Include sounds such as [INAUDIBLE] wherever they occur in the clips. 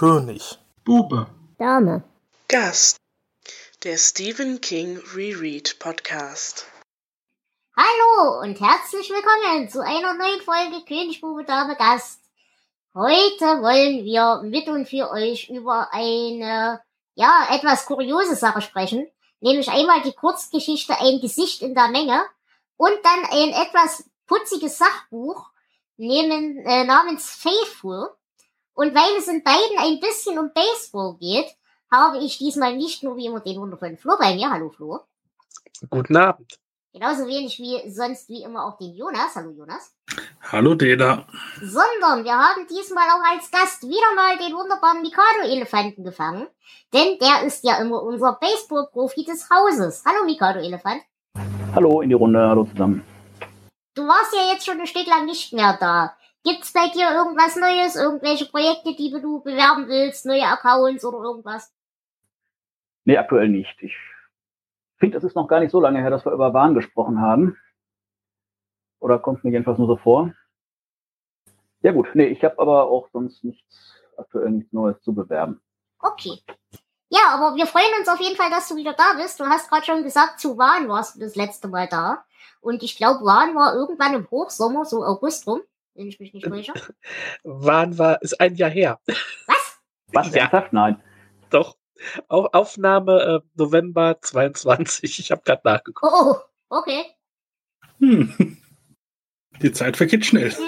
König. Bube. Dame. Gast. Der Stephen King Reread Podcast. Hallo und herzlich willkommen zu einer neuen Folge König, Bube, Dame, Gast. Heute wollen wir mit und für euch über eine, ja, etwas kuriose Sache sprechen. Nämlich einmal die Kurzgeschichte Ein Gesicht in der Menge und dann ein etwas putziges Sachbuch nehmen, äh, namens Faithful. Und weil es in beiden ein bisschen um Baseball geht, habe ich diesmal nicht nur wie immer den wundervollen Flo bei mir. Hallo Flo. Guten Abend. Genauso wenig wie sonst wie immer auch den Jonas. Hallo Jonas. Hallo Deda. Sondern wir haben diesmal auch als Gast wieder mal den wunderbaren Mikado-Elefanten gefangen. Denn der ist ja immer unser Baseball-Profi des Hauses. Hallo Mikado-Elefant. Hallo in die Runde, hallo zusammen. Du warst ja jetzt schon ein Stück lang nicht mehr da. Gibt's bei dir irgendwas Neues, irgendwelche Projekte, die du bewerben willst, neue Accounts oder irgendwas? Nee, aktuell nicht. Ich finde, es ist noch gar nicht so lange her, dass wir über Wahn gesprochen haben. Oder kommt mir jedenfalls nur so vor. Ja gut, nee, ich habe aber auch sonst nichts, aktuell nichts Neues zu bewerben. Okay. Ja, aber wir freuen uns auf jeden Fall, dass du wieder da bist. Du hast gerade schon gesagt, zu Wahn warst du das letzte Mal da. Und ich glaube, Wahn war irgendwann im Hochsommer, so August rum, wenn ich mich nicht täusche. [LAUGHS] Wahn war, ist ein Jahr her. Was? Was? [LAUGHS] Ja. Ernsthaft? Nein. Doch. Au- Aufnahme äh, November 22. Ich habe gerade nachgeguckt. Oh, oh, okay. Hm. Die Zeit vergeht schnell. [LAUGHS]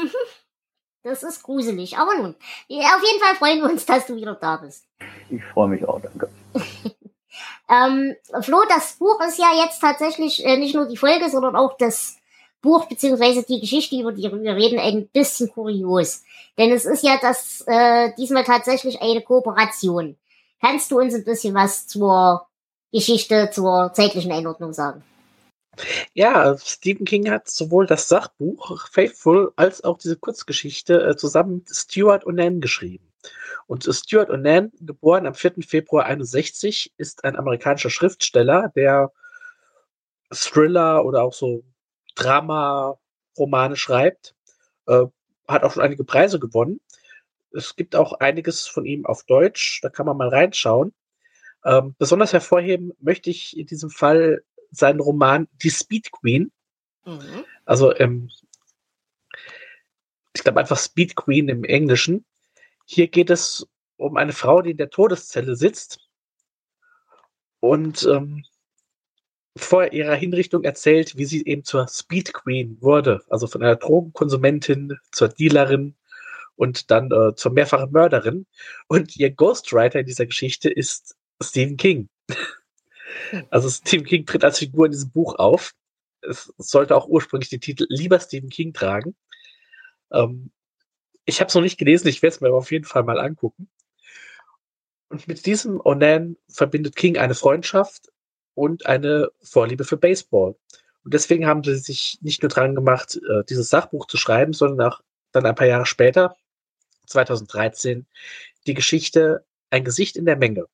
Das ist gruselig. Aber nun, auf jeden Fall freuen wir uns, dass du wieder da bist. Ich freue mich auch, danke. Ähm, Flo, das Buch ist ja jetzt tatsächlich äh, nicht nur die Folge, sondern auch das Buch beziehungsweise die Geschichte, über die wir reden, ein bisschen kurios. Denn es ist ja das äh, diesmal tatsächlich eine Kooperation. Kannst du uns ein bisschen was zur Geschichte, zur zeitlichen Einordnung sagen? Ja, Stephen King hat sowohl das Sachbuch Faithful als auch diese Kurzgeschichte äh, zusammen mit Stuart Onan geschrieben. Und Stuart Onan, geboren am 4. Februar 61, ist ein amerikanischer Schriftsteller, der Thriller oder auch so Drama-Romane schreibt. Äh, hat auch schon einige Preise gewonnen. Es gibt auch einiges von ihm auf Deutsch, da kann man mal reinschauen. Ähm, besonders hervorheben möchte ich in diesem Fall seinen Roman Die Speed Queen. Mhm. Also ähm, ich glaube einfach Speed Queen im Englischen. Hier geht es um eine Frau, die in der Todeszelle sitzt und ähm, vor ihrer Hinrichtung erzählt, wie sie eben zur Speed Queen wurde. Also von einer Drogenkonsumentin zur Dealerin und dann äh, zur mehrfachen Mörderin. Und ihr Ghostwriter in dieser Geschichte ist Stephen King. Also Stephen King tritt als Figur in diesem Buch auf. Es sollte auch ursprünglich den Titel Lieber Stephen King tragen. Ähm, ich habe es noch nicht gelesen, ich werde es mir aber auf jeden Fall mal angucken. Und mit diesem Onan verbindet King eine Freundschaft und eine Vorliebe für Baseball. Und deswegen haben sie sich nicht nur dran gemacht, äh, dieses Sachbuch zu schreiben, sondern auch dann ein paar Jahre später, 2013, die Geschichte Ein Gesicht in der Menge.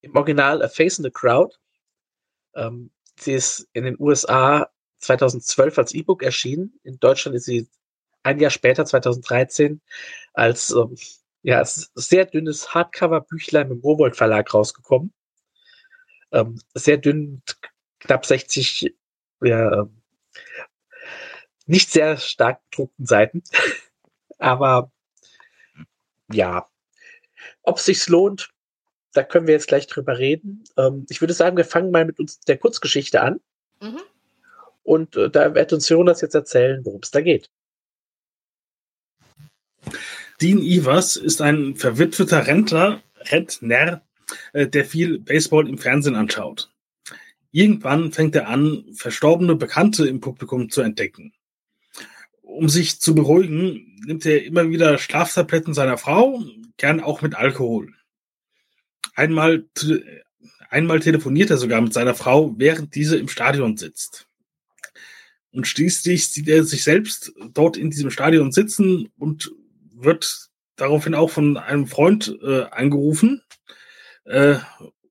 Im Original A Face in the Crowd. Ähm, sie ist in den USA 2012 als E-Book erschienen. In Deutschland ist sie ein Jahr später, 2013, als ähm, ja, sehr dünnes Hardcover-Büchlein im Rowold Verlag rausgekommen. Ähm, sehr dünn, knapp 60, ja, ähm, nicht sehr stark gedruckten Seiten. [LAUGHS] Aber ja, ob es sich lohnt, da können wir jetzt gleich drüber reden. Ähm, ich würde sagen, wir fangen mal mit uns der Kurzgeschichte an. Mhm. Und äh, da wird uns Jonas jetzt erzählen, worum es da geht. Dean Evers ist ein verwitweter Rentner, Rentner, der viel Baseball im Fernsehen anschaut. Irgendwann fängt er an, verstorbene Bekannte im Publikum zu entdecken. Um sich zu beruhigen, nimmt er immer wieder Schlaftabletten seiner Frau, gern auch mit Alkohol. Einmal, einmal telefoniert er sogar mit seiner Frau, während diese im Stadion sitzt. Und schließlich sieht er sich selbst dort in diesem Stadion sitzen und wird daraufhin auch von einem Freund äh, angerufen. Äh,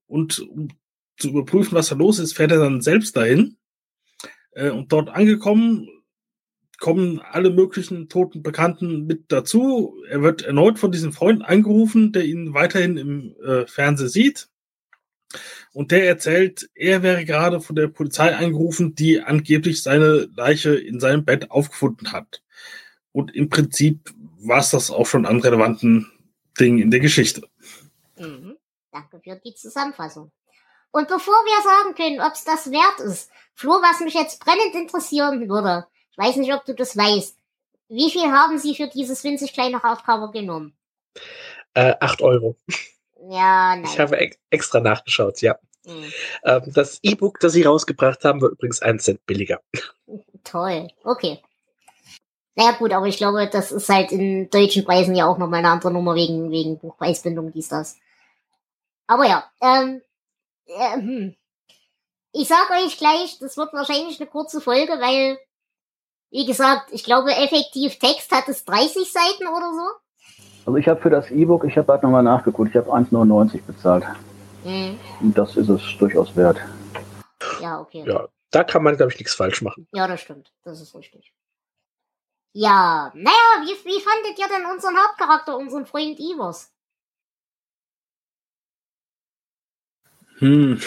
und um zu überprüfen, was da los ist, fährt er dann selbst dahin. Äh, und dort angekommen, kommen alle möglichen toten Bekannten mit dazu. Er wird erneut von diesem Freund angerufen, der ihn weiterhin im äh, Fernsehen sieht. Und der erzählt, er wäre gerade von der Polizei angerufen, die angeblich seine Leiche in seinem Bett aufgefunden hat. Und im Prinzip war es das auch schon an relevanten Dingen in der Geschichte. Mhm. Danke für die Zusammenfassung. Und bevor wir sagen können, ob es das wert ist, Flo, was mich jetzt brennend interessieren würde, ich weiß nicht, ob du das weißt, wie viel haben Sie für dieses winzig kleine Hardcover genommen? Äh, 8 Euro. Ja, nein. Ich habe ex extra nachgeschaut, ja. Hm. Ähm, das E-Book, das sie rausgebracht haben, war übrigens 1 Cent billiger. [LAUGHS] Toll, okay. Naja gut, aber ich glaube, das ist halt in deutschen Preisen ja auch nochmal eine andere Nummer wegen, wegen Buchpreisbindung, dies, das. Aber ja, ähm, äh, hm. ich sag euch gleich, das wird wahrscheinlich eine kurze Folge, weil, wie gesagt, ich glaube, effektiv Text hat es 30 Seiten oder so. Also ich habe für das E-Book, ich habe halt nochmal nachgeguckt, ich habe 1,99 bezahlt. Hm. Und das ist es durchaus wert. Ja, okay. Ja, da kann man, glaube ich, nichts falsch machen. Ja, das stimmt. Das ist richtig. Ja, naja, wie, wie fandet ihr denn unseren Hauptcharakter, unseren Freund Ivers? Hm.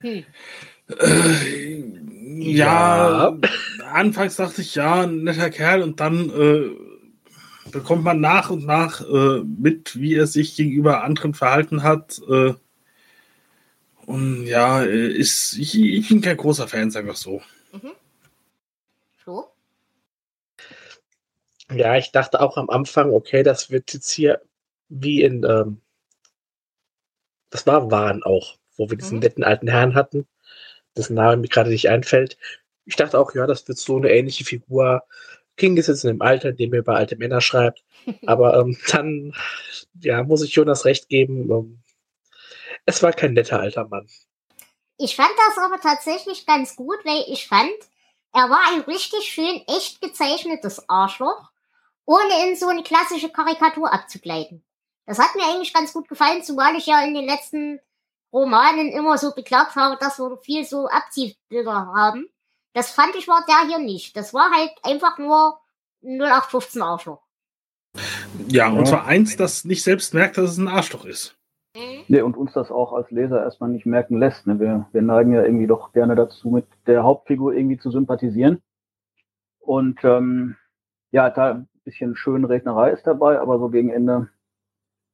Hm. Äh, ja, anfangs dachte ich, ja, ein netter Kerl und dann äh, bekommt man nach und nach äh, mit, wie er sich gegenüber anderen verhalten hat. Äh, und ja, äh, ist, ich, ich bin kein großer Fan, sagen wir es so. Mhm. Flo? Ja, ich dachte auch am Anfang, okay, das wird jetzt hier wie in, ähm, das war Wahn auch, wo wir diesen Mhm. netten alten Herrn hatten, dessen Name mir gerade nicht einfällt. Ich dachte auch, ja, das wird so eine ähnliche Figur. King ist jetzt in dem Alter, in dem er über alte Männer schreibt. [LAUGHS] Aber ähm, dann, ja, muss ich Jonas recht geben. Ähm, es war kein netter alter Mann. Ich fand das aber tatsächlich ganz gut, weil ich fand, er war ein richtig schön echt gezeichnetes Arschloch, ohne in so eine klassische Karikatur abzugleiten. Das hat mir eigentlich ganz gut gefallen, zumal ich ja in den letzten Romanen immer so beklagt habe, dass wir viel so Abziehbilder haben. Das fand ich war der hier nicht. Das war halt einfach nur 0815 Arschloch. Ja, und zwar eins, das nicht selbst merkt, dass es ein Arschloch ist. Nee, und uns das auch als Leser erstmal nicht merken lässt. Ne? Wir, wir neigen ja irgendwie doch gerne dazu, mit der Hauptfigur irgendwie zu sympathisieren. Und ähm, ja, da ein bisschen Schönrednerei ist dabei, aber so gegen Ende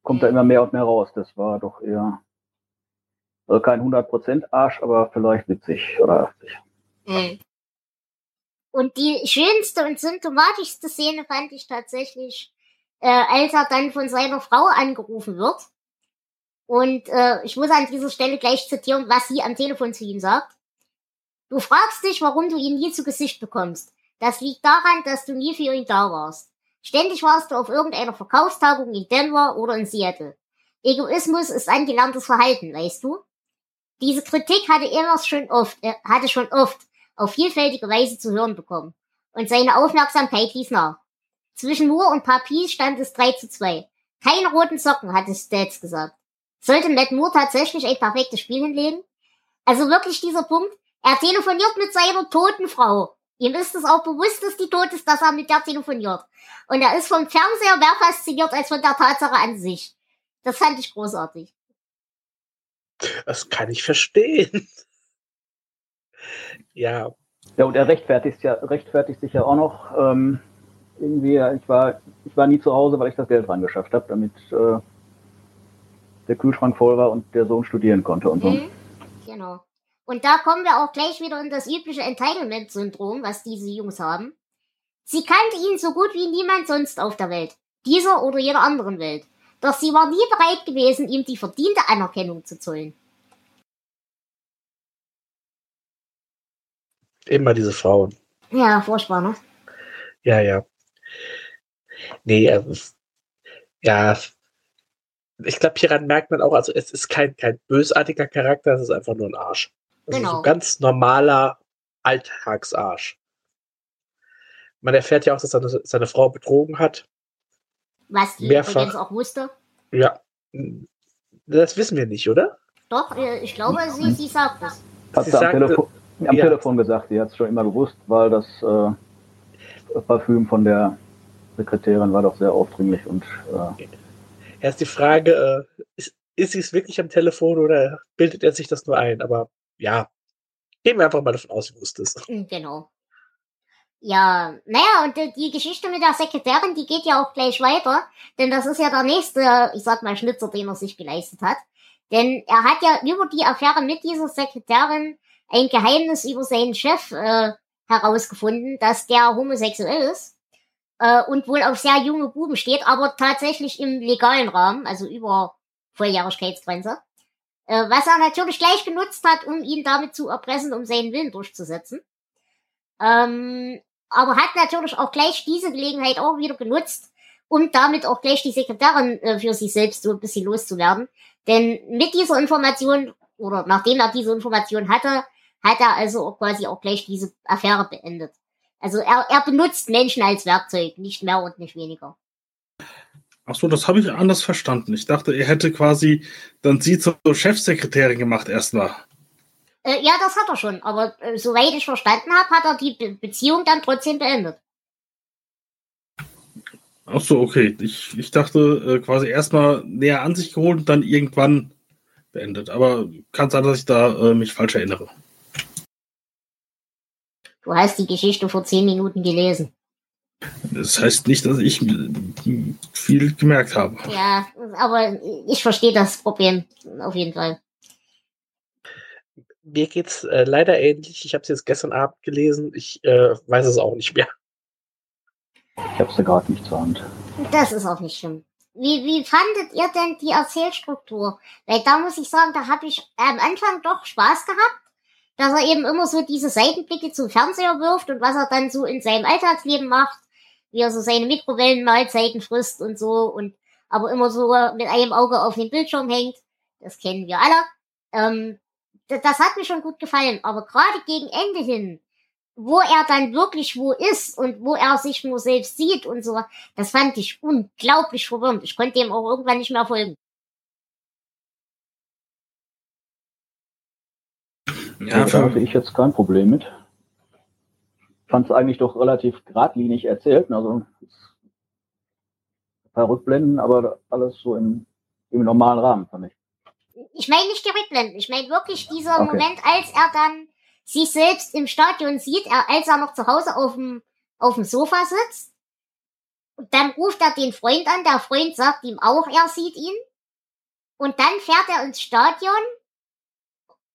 kommt da immer mehr und mehr raus. Das war doch eher also kein 100% Arsch, aber vielleicht witzig oder 80. Und die schönste und symptomatischste Szene fand ich tatsächlich, äh, als er dann von seiner Frau angerufen wird. Und äh, ich muss an dieser Stelle gleich zitieren, was sie am Telefon zu ihm sagt. Du fragst dich, warum du ihn nie zu Gesicht bekommst. Das liegt daran, dass du nie für ihn da warst. Ständig warst du auf irgendeiner Verkaufstagung in Denver oder in Seattle. Egoismus ist angelerntes Verhalten, weißt du? Diese Kritik hatte er schon oft, äh, hatte schon oft auf vielfältige Weise zu hören bekommen. Und seine Aufmerksamkeit ließ nach. Zwischen Moore und Papi stand es 3 zu 2. Keine roten Socken, hatte Stats gesagt. Sollte Matt Moore tatsächlich ein perfektes Spiel hinlegen? Also wirklich dieser Punkt. Er telefoniert mit seiner toten Frau. Ihm ist es auch bewusst, dass die tot ist, dass er mit der telefoniert. Und er ist vom Fernseher mehr fasziniert als von der Tatsache an sich. Das fand ich großartig. Das kann ich verstehen. ja, Ja, und er rechtfertigt, ja, rechtfertigt sich ja auch noch. Ähm, irgendwie, ich war, ich war nie zu Hause, weil ich das Geld rangeschafft habe, damit äh, der Kühlschrank voll war und der Sohn studieren konnte und so. Mhm. Genau. Und da kommen wir auch gleich wieder in das übliche Entitlement-Syndrom, was diese Jungs haben. Sie kannte ihn so gut wie niemand sonst auf der Welt. Dieser oder jeder anderen Welt. Doch sie war nie bereit gewesen, ihm die verdiente Anerkennung zu zollen. immer diese Frauen. Ja, furchtbar, ne? Ja, ja. Nee, äh, ja. Ich glaube, hieran merkt man auch, also es ist kein, kein bösartiger Charakter, es ist einfach nur ein Arsch. Also Genau. so ein ganz normaler Alltagsarsch. Man erfährt ja auch, dass seine, seine Frau betrogen hat. Was die Mehrfach. übrigens auch wusste. Ja. Das wissen wir nicht, oder? Doch, äh, ich glaube, sie, sie sagt es. Hat Sie sie, am sagte- Telefon, Am Ja. Telefon gesagt, sie hat es schon immer gewusst, weil das äh, Parfüm von der Sekretärin war doch sehr aufdringlich und äh, Erst die Frage, äh, ist, ist sie es wirklich am Telefon oder bildet er sich das nur ein? Aber ja, gehen wir einfach mal davon aus, sie wusste es. Genau. Ja, naja, und die, die Geschichte mit der Sekretärin, die geht ja auch gleich weiter, denn das ist ja der nächste, ich sag mal, Schnitzer, den er sich geleistet hat. Denn er hat ja über die Affäre mit dieser Sekretärin ein Geheimnis über seinen Chef äh, herausgefunden, dass der homosexuell ist äh, und wohl auf sehr junge Buben steht, aber tatsächlich im legalen Rahmen, also über Volljährigkeitsgrenze. Äh, was er natürlich gleich genutzt hat, um ihn damit zu erpressen, um seinen Willen durchzusetzen. Ähm, aber hat natürlich auch gleich diese Gelegenheit auch wieder genutzt, um damit auch gleich die Sekretärin äh, für sich selbst so ein bisschen loszuwerden. Denn mit dieser Information, oder nachdem er diese Information hatte, hat er also auch quasi auch gleich diese Affäre beendet. Also er, er benutzt Menschen als Werkzeug, nicht mehr und nicht weniger. Ach so, das habe ich anders verstanden. Ich dachte, er hätte quasi dann sie zur Chefsekretärin gemacht erstmal. Äh, ja, das hat er schon, aber äh, soweit ich verstanden habe, hat er die Be Beziehung dann trotzdem beendet. Ach so, okay. Ich, ich dachte äh, quasi erstmal näher an sich geholt und dann irgendwann beendet. Aber kann sein, dass ich da äh, mich falsch erinnere. Du hast die Geschichte vor zehn Minuten gelesen. Das heißt nicht, dass ich viel gemerkt habe. Ja, aber ich verstehe das Problem auf jeden Fall. Mir geht's äh, leider ähnlich. Ich habe es jetzt gestern Abend gelesen. Ich äh, weiß es auch nicht mehr. ich habe sie gerade nicht zur Hand. Das ist auch nicht schlimm. Wie, wie fandet ihr denn die Erzählstruktur? Weil da muss ich sagen, da habe ich am Anfang doch Spaß gehabt, dass er eben immer so diese Seitenblicke zum Fernseher wirft und was er dann so in seinem Alltagsleben macht, wie er so seine Mikrowellenmahlzeiten frisst und so und aber immer so mit einem Auge auf den Bildschirm hängt. Das kennen wir alle. Ähm, das, hat mir schon gut gefallen, aber gerade gegen Ende hin, wo er dann wirklich wo ist und wo er sich nur selbst sieht und so, das fand ich unglaublich verwirrend. Ich konnte dem auch irgendwann nicht mehr folgen. Ja, da hatte ich jetzt kein Problem mit. Fand es eigentlich doch relativ geradlinig erzählt. Also ein paar Rückblenden, aber alles so im, im normalen Rahmen, fand ich. Ich meine nicht die Rückblenden, ich meine wirklich dieser Okay. Moment, als er dann sich selbst im Stadion sieht, er, als er noch zu Hause auf dem, auf dem Sofa sitzt. Und dann ruft er den Freund an, der Freund sagt ihm auch, er sieht ihn. Und dann fährt er ins Stadion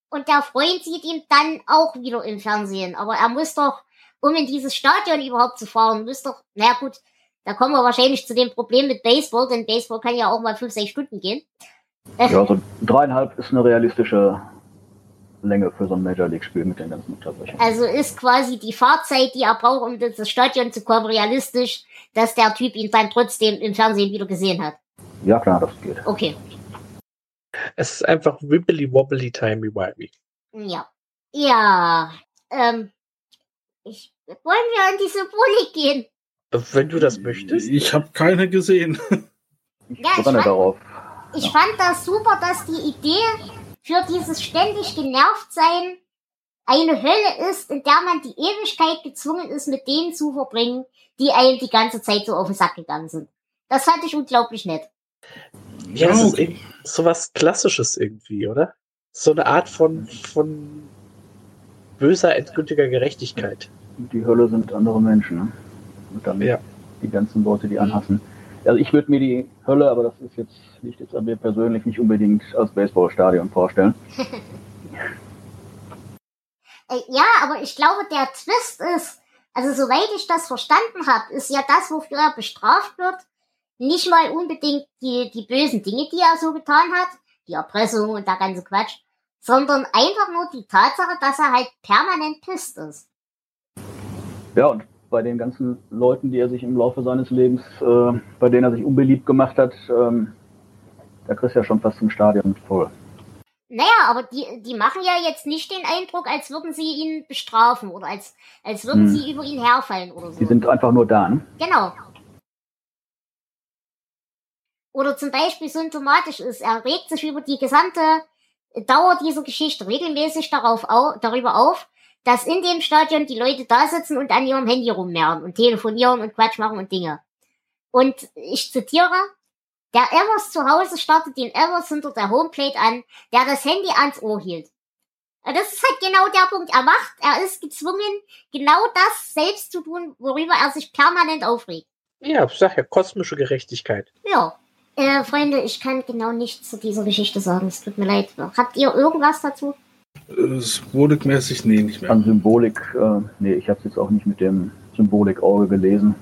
und der Freund sieht ihn dann auch wieder im Fernsehen. Aber er muss doch, um in dieses Stadion überhaupt zu fahren, muss doch, na gut, da kommen wir wahrscheinlich zu dem Problem mit Baseball, denn Baseball kann ja auch mal fünf, sechs Stunden gehen. Ja, so dreieinhalb ist eine realistische Länge für so ein Major League-Spiel mit den ganzen Unterbrechungen. Also ist quasi die Fahrzeit, die er braucht, um in das Stadion zu kommen, realistisch, dass der Typ ihn dann trotzdem im Fernsehen wieder gesehen hat. Ja, klar, das geht. Okay, Es ist einfach wibbly wobbly timey wimey. ja. Ja, ähm, ich, wollen wir an die Symbolik gehen? Wenn du das möchtest. ich habe keine gesehen. Ich Ja, ich fand- darauf. Ich fand das super, dass die Idee für dieses ständig genervt sein eine Hölle ist, in der man die Ewigkeit gezwungen ist, mit denen zu verbringen, die einem die ganze Zeit so auf den Sack gegangen sind. Das fand ich unglaublich nett. Ja, ist okay. so was Klassisches irgendwie, oder? So eine Art von, von böser, endgültiger Gerechtigkeit. Die Hölle sind andere Menschen. Ne? Und damit Ja. die ganzen Leute, die anhassen. Also ich würde mir die Hölle, aber das ist jetzt liegt jetzt an mir persönlich nicht unbedingt als Baseballstadion vorstellen. Äh, ja, aber ich glaube, der Twist ist, also soweit ich das verstanden habe, ist ja das, wofür er bestraft wird, nicht mal unbedingt die, die bösen Dinge, die er so getan hat, die Erpressung und der ganze Quatsch, sondern einfach nur die Tatsache, dass er halt permanent pisst ist. Ja, und bei den ganzen Leuten, die er sich im Laufe seines Lebens, äh, bei denen er sich unbeliebt gemacht hat, ähm, da kriegst du ja schon fast ein Stadion voll. Naja, aber die, die machen ja jetzt nicht den Eindruck, als würden sie ihn bestrafen oder als, als würden Hm. sie über ihn herfallen oder so. Die sind einfach nur da, ne? Genau. Oder zum Beispiel symptomatisch ist, er regt sich über die gesamte Dauer dieser Geschichte regelmäßig darauf au darüber auf, dass in dem Stadion die Leute da sitzen und an ihrem Handy rummehren und telefonieren und Quatsch machen und Dinge. Und ich zitiere, der Evers zu Hause startet den Evers hinter der Homeplate an, der das Handy ans Ohr hielt. Das ist halt genau der Punkt. Er macht, er ist gezwungen, genau das selbst zu tun, worüber er sich permanent aufregt. Ja, ich sag ja, kosmische Gerechtigkeit. Ja. Äh, Freunde, ich kann genau nichts zu dieser Geschichte sagen. Es tut mir leid. Habt ihr irgendwas dazu? Symbolikmäßig, nee, nicht mehr. An Symbolik, äh, nee, ich habe es jetzt auch nicht mit dem Symbolik-Auge gelesen.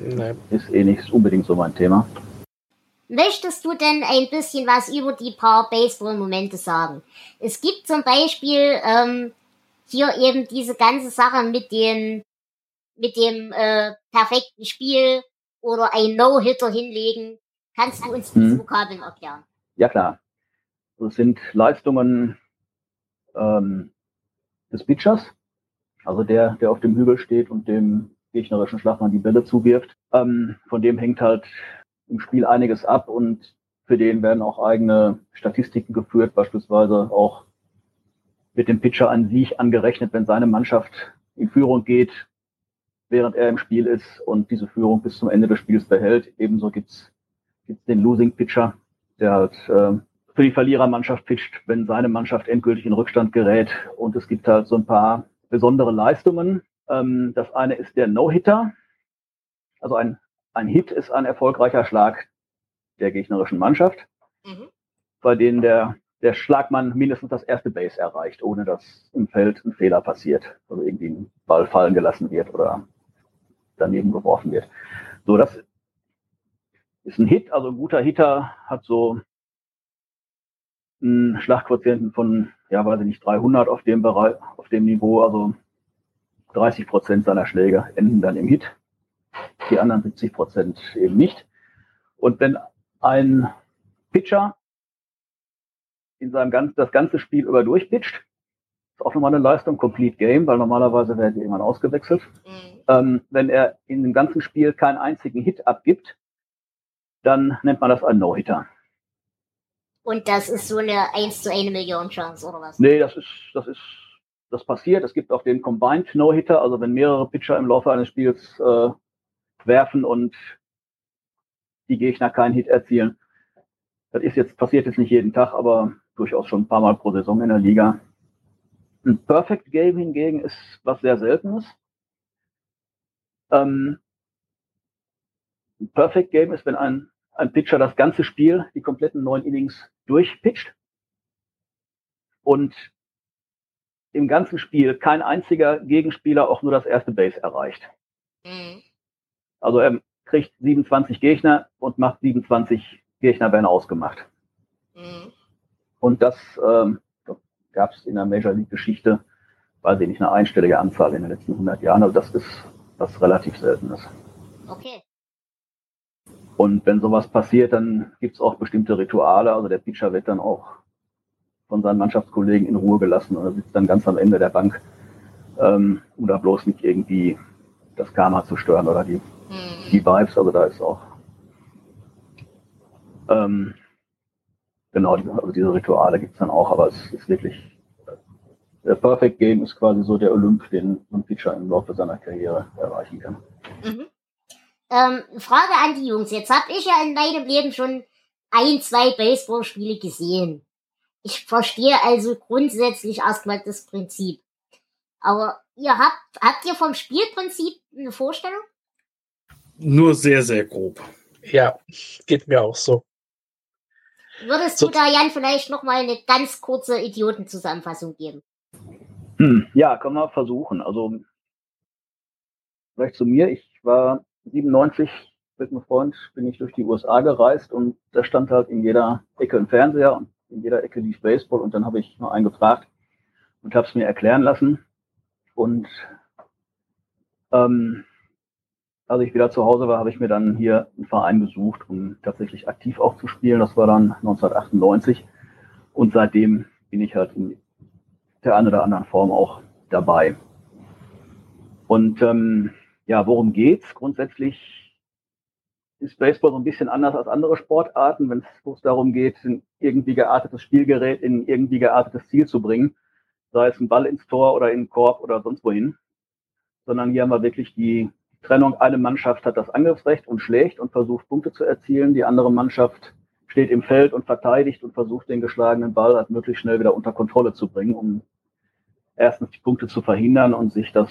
Nein. Ist eh nicht unbedingt so mein Thema. Möchtest du denn ein bisschen was über die paar Baseball-Momente sagen? Es gibt zum Beispiel ähm, hier eben diese ganze Sache mit dem mit dem äh, perfekten Spiel oder ein No-Hitter hinlegen. Kannst du uns diese Mhm. Vokabeln erklären? Ja klar. Das sind Leistungen ähm, des Pitchers, also der, der auf dem Hügel steht und dem gegnerischen Schlagmann die Bälle zuwirft. Ähm, von dem hängt halt im Spiel einiges ab und für den werden auch eigene Statistiken geführt, beispielsweise auch mit dem Pitcher an sich angerechnet, wenn seine Mannschaft in Führung geht, während er im Spiel ist und diese Führung bis zum Ende des Spiels behält. Ebenso gibt's gibt's den Losing Pitcher, der halt äh, für die Verlierermannschaft pitcht, wenn seine Mannschaft endgültig in Rückstand gerät. Und es gibt halt so ein paar besondere Leistungen. Ähm, das eine ist der No-Hitter. Also ein, ein Hit ist ein erfolgreicher Schlag der gegnerischen Mannschaft, Mhm. bei denen der, der Schlagmann mindestens das erste Base erreicht, ohne dass im Feld ein Fehler passiert. Also irgendwie ein Ball fallen gelassen wird oder daneben geworfen wird. So, das ist ein Hit, also ein guter Hitter hat so einen Schlagquotienten von, ja, weiß ich nicht, 300 auf dem Bereich, auf dem Niveau, also 30 Prozent seiner Schläge enden dann im Hit, die anderen 70 Prozent eben nicht. Und wenn ein Pitcher in seinem ganz, das ganze Spiel über durchpitcht, ist auch nochmal eine Leistung, Complete Game, weil normalerweise werden die irgendwann ausgewechselt. Mhm. Ähm, wenn er in dem ganzen Spiel keinen einzigen Hit abgibt, dann nennt man das einen No-Hitter. Und das ist so eine 1 zu 1 Million Chance, oder was? Nee, das ist, das ist, das passiert. Es gibt auch den Combined No-Hitter, also wenn mehrere Pitcher im Laufe eines Spiels äh, werfen und die Gegner keinen Hit erzielen. Das ist jetzt, passiert jetzt nicht jeden Tag, aber durchaus schon ein paar Mal pro Saison in der Liga. Ein Perfect Game hingegen ist was sehr Seltenes. Ähm, ein Perfect Game ist, wenn ein, ein Pitcher das ganze Spiel, die kompletten neun Innings durchpitcht und im ganzen Spiel kein einziger Gegenspieler auch nur das erste Base erreicht. Mhm. Also er kriegt 27 Gegner und macht 27 Gegner werden ausgemacht. Mhm. Und das ähm, gab es in der Major League Geschichte, weiß ich nicht, eine einstellige Anzahl in den letzten 100 Jahren. Also das ist was relativ Seltenes. Okay. Und wenn sowas passiert, dann gibt es auch bestimmte Rituale. Also der Pitcher wird dann auch von seinen Mannschaftskollegen in Ruhe gelassen und er sitzt dann ganz am Ende der Bank, ähm, um da bloß nicht irgendwie das Karma zu stören oder die, Mhm. die Vibes. Also da ist auch ähm, genau, also diese Rituale gibt es dann auch, aber es ist wirklich der Perfect Game ist quasi so der Olymp, den so ein Pitcher im Laufe seiner Karriere erreichen kann. Mhm. Ähm, Frage an die Jungs. Jetzt habe ich ja in meinem Leben schon ein, zwei Baseballspiele gesehen. Ich verstehe also grundsätzlich erstmal das Prinzip. Aber ihr habt, habt ihr vom Spielprinzip eine Vorstellung? Nur sehr, sehr grob. Ja, geht mir auch so. Würdest So- du da, Jan, vielleicht noch mal eine ganz kurze Idiotenzusammenfassung geben? Hm, ja, kann man versuchen. Also vielleicht zu mir. Ich war 97 mit einem Freund, bin ich durch die USA gereist und da stand halt in jeder Ecke ein Fernseher und in jeder Ecke lief Baseball und dann habe ich mal einen gefragt und habe es mir erklären lassen. Und ähm, als ich wieder zu Hause war, habe ich mir dann hier einen Verein gesucht, um tatsächlich aktiv auch zu spielen. Das war dann 1998 und seitdem bin ich halt in der einen oder anderen Form auch dabei. Und ähm, ja, worum geht's? Grundsätzlich ist Baseball so ein bisschen anders als andere Sportarten, wenn es darum geht, ein irgendwie geartetes Spielgerät in irgendwie geartetes Ziel zu bringen. sei es ein Ball ins Tor oder in den Korb oder sonst wohin, sondern hier haben wir wirklich die Trennung. Eine Mannschaft hat das Angriffsrecht und schlägt und versucht Punkte zu erzielen. Die andere Mannschaft steht im Feld und verteidigt und versucht den geschlagenen Ball halt möglichst schnell wieder unter Kontrolle zu bringen, um erstens die Punkte zu verhindern und sich das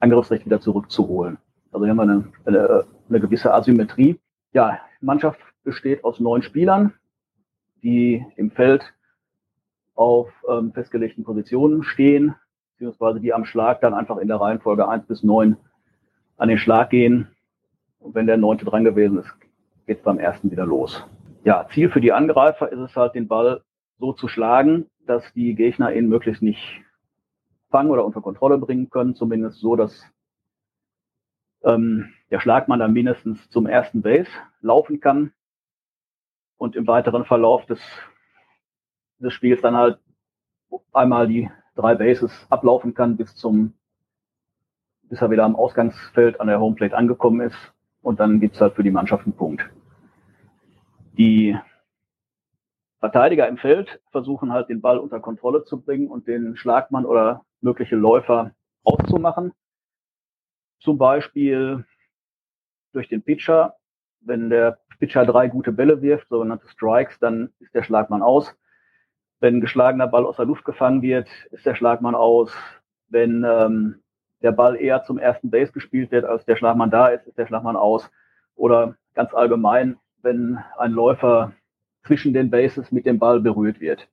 Angriffsrecht wieder zurückzuholen. Also hier haben wir eine, eine, eine gewisse Asymmetrie. Ja, Mannschaft besteht aus neun Spielern, die im Feld auf ähm, festgelegten Positionen stehen, beziehungsweise die am Schlag dann einfach in der Reihenfolge eins bis neun an den Schlag gehen. Und wenn der neunte dran gewesen ist, geht beim ersten wieder los. Ja, Ziel für die Angreifer ist es halt, den Ball so zu schlagen, dass die Gegner ihn möglichst nicht fangen oder unter Kontrolle bringen können, zumindest so, dass ähm, der Schlagmann dann mindestens zum ersten Base laufen kann und im weiteren Verlauf des, des Spiels dann halt einmal die drei Bases ablaufen kann bis zum bis er wieder am Ausgangsfeld an der Homeplate angekommen ist und dann gibt's halt für die Mannschaft einen Punkt. Die Verteidiger im Feld versuchen halt den Ball unter Kontrolle zu bringen und den Schlagmann oder mögliche Läufer auszumachen. Zum Beispiel durch den Pitcher. Wenn der Pitcher drei gute Bälle wirft, sogenannte Strikes, dann ist der Schlagmann aus. Wenn ein geschlagener Ball aus der Luft gefangen wird, ist der Schlagmann aus. Wenn ähm, der Ball eher zum ersten Base gespielt wird, als der Schlagmann da ist, ist der Schlagmann aus. Oder ganz allgemein, wenn ein Läufer zwischen den Bases mit dem Ball berührt wird.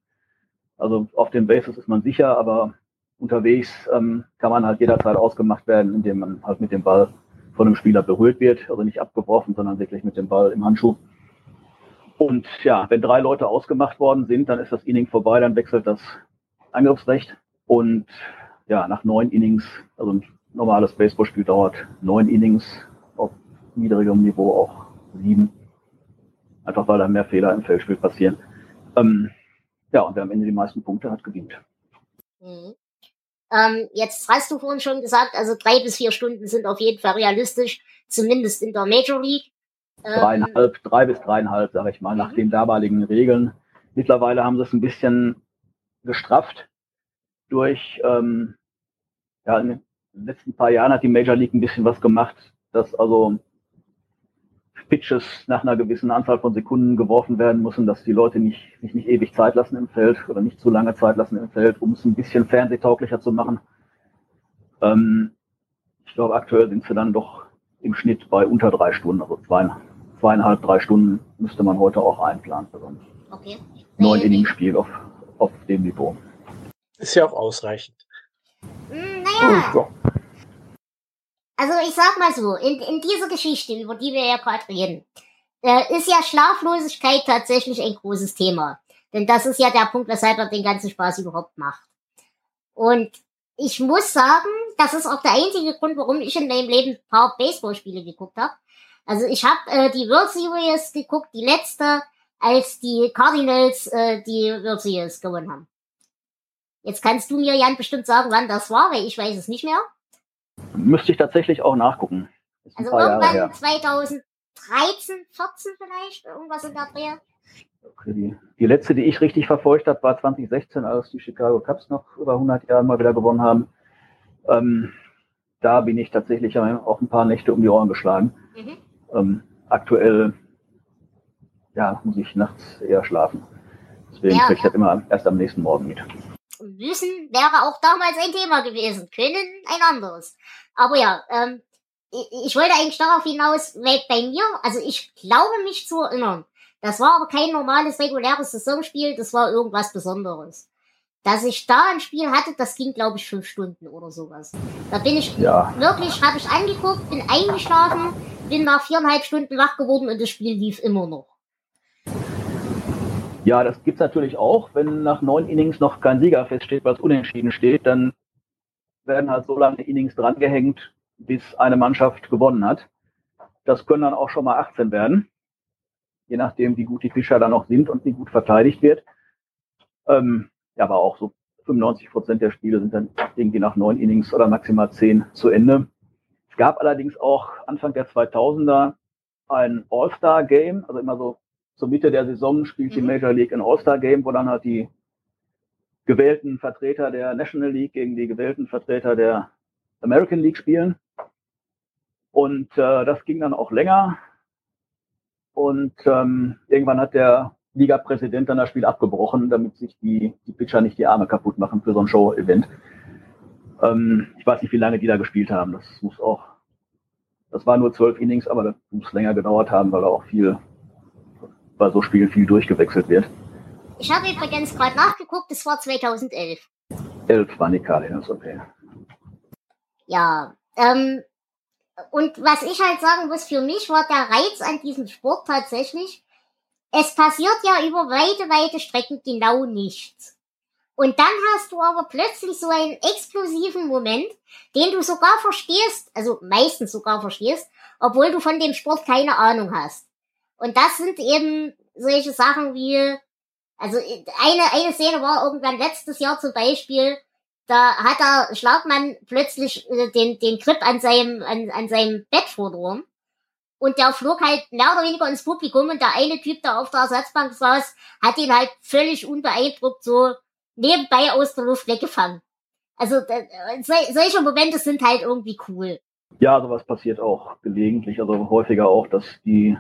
Also auf den Bases ist man sicher, aber unterwegs ähm, kann man halt jederzeit ausgemacht werden, indem man halt mit dem Ball von einem Spieler berührt wird, also nicht abgeworfen, sondern wirklich mit dem Ball im Handschuh. Und ja, wenn drei Leute ausgemacht worden sind, dann ist das Inning vorbei, dann wechselt das Angriffsrecht. Und ja, nach neun Innings, also ein normales Baseballspiel dauert neun Innings, auf niedrigem Niveau auch sieben. Einfach weil da mehr Fehler im Feldspiel passieren. Ähm, ja, und wer am Ende die meisten Punkte hat, gewinnt. Mhm. Ähm, jetzt hast du vorhin schon gesagt, also drei bis vier Stunden sind auf jeden Fall realistisch, zumindest in der Major League. Ähm, dreieinhalb, drei bis dreieinhalb, sage ich mal, nach mhm. den damaligen Regeln. Mittlerweile haben sie es ein bisschen gestrafft durch, ähm, ja, in den letzten paar Jahren hat die Major League ein bisschen was gemacht, dass also Pitches nach einer gewissen Anzahl von Sekunden geworfen werden müssen, dass die Leute nicht, sich nicht ewig Zeit lassen im Feld oder nicht zu lange Zeit lassen im Feld, um es ein bisschen fernsehtauglicher zu machen. Ähm, ich glaube, aktuell sind sie dann doch im Schnitt bei unter drei Stunden, also zwei, zweieinhalb, drei Stunden müsste man heute auch einplanen für so ein okay. neun Inning Spiel auf, auf dem Niveau. Ist ja auch ausreichend. Hm, naja. Oh, also ich sag mal so, in, in dieser Geschichte, über die wir ja gerade reden, äh, ist ja Schlaflosigkeit tatsächlich ein großes Thema. Denn das ist ja der Punkt, weshalb er den ganzen Spaß überhaupt macht. Und ich muss sagen, das ist auch der einzige Grund, warum ich in meinem Leben ein paar Baseballspiele geguckt habe. Also ich habe äh, die World Series geguckt, die letzte, als die Cardinals äh, die World Series gewonnen haben. Jetzt kannst du mir, Jan, bestimmt sagen, wann das war, weil ich weiß es nicht mehr. Müsste ich tatsächlich auch nachgucken. Also irgendwann 2013, 14 vielleicht, irgendwas in der Dreh. Okay, die, die letzte, die ich richtig verfolgt habe, war 2016, als die Chicago Cubs noch über 100 Jahre mal wieder gewonnen haben. Ähm, da bin ich tatsächlich auch ein paar Nächte um die Ohren geschlagen. Mhm. Ähm, aktuell ja, muss ich nachts eher schlafen. Deswegen ja, kriege ich das immer erst am nächsten Morgen mit. Wissen wäre auch damals ein Thema gewesen, können ein anderes. Aber ja, ähm, ich, ich wollte eigentlich darauf hinaus, weil bei mir, also ich glaube mich zu erinnern, das war aber kein normales, reguläres Saisonspiel, das war irgendwas Besonderes. Dass ich da ein Spiel hatte, das ging, glaube ich, fünf Stunden oder sowas. Da bin ich ja. wirklich, habe ich angeguckt, bin eingeschlafen, bin nach viereinhalb Stunden wach geworden und das Spiel lief immer noch. Ja, das gibt's natürlich auch. Wenn nach neun Innings noch kein Sieger feststeht, weil es unentschieden steht, dann werden halt so lange Innings drangehängt, bis eine Mannschaft gewonnen hat. Das können dann auch schon mal 18 werden, je nachdem, wie gut die Fischer dann noch sind und wie gut verteidigt wird. Ähm, ja, aber auch so 95 Prozent der Spiele sind dann irgendwie nach neun Innings oder maximal zehn zu Ende. Es gab allerdings auch Anfang der 2000er ein All-Star-Game, also immer so zur Mitte der Saison spielt die mhm. Major League ein All-Star-Game, wo dann halt die gewählten Vertreter der National League gegen die gewählten Vertreter der American League spielen. Und äh, das ging dann auch länger. Und ähm, irgendwann hat der Liga-Präsident dann das Spiel abgebrochen, damit sich die, die Pitcher nicht die Arme kaputt machen für so ein Show-Event. Ähm, ich weiß nicht, wie lange die da gespielt haben. Das muss auch, das waren nur zwölf Innings, aber das muss länger gedauert haben, weil da auch viel, bei so Spielen viel durchgewechselt wird. Ich habe übrigens gerade nachgeguckt, es war 2011. Elf waren die Cardinals, okay. Ja, ähm, und was ich halt sagen muss, für mich war der Reiz an diesem Sport tatsächlich, es passiert ja über weite, weite Strecken genau nichts. Und dann hast du aber plötzlich so einen explosiven Moment, den du sogar verstehst, also meistens sogar verstehst, obwohl du von dem Sport keine Ahnung hast. Und das sind eben solche Sachen wie, also eine, eine Szene war irgendwann letztes Jahr zum Beispiel, da hat der Schlagmann plötzlich äh, den, den Grip an seinem, an, an seinem Bett vordrum. Und der flog halt mehr oder weniger ins Publikum und der eine Typ, der auf der Ersatzbank saß, hat ihn halt völlig unbeeindruckt so nebenbei aus der Luft weggefangen. Also äh, solche Momente sind halt irgendwie cool. Ja, sowas passiert auch gelegentlich, also häufiger auch, dass die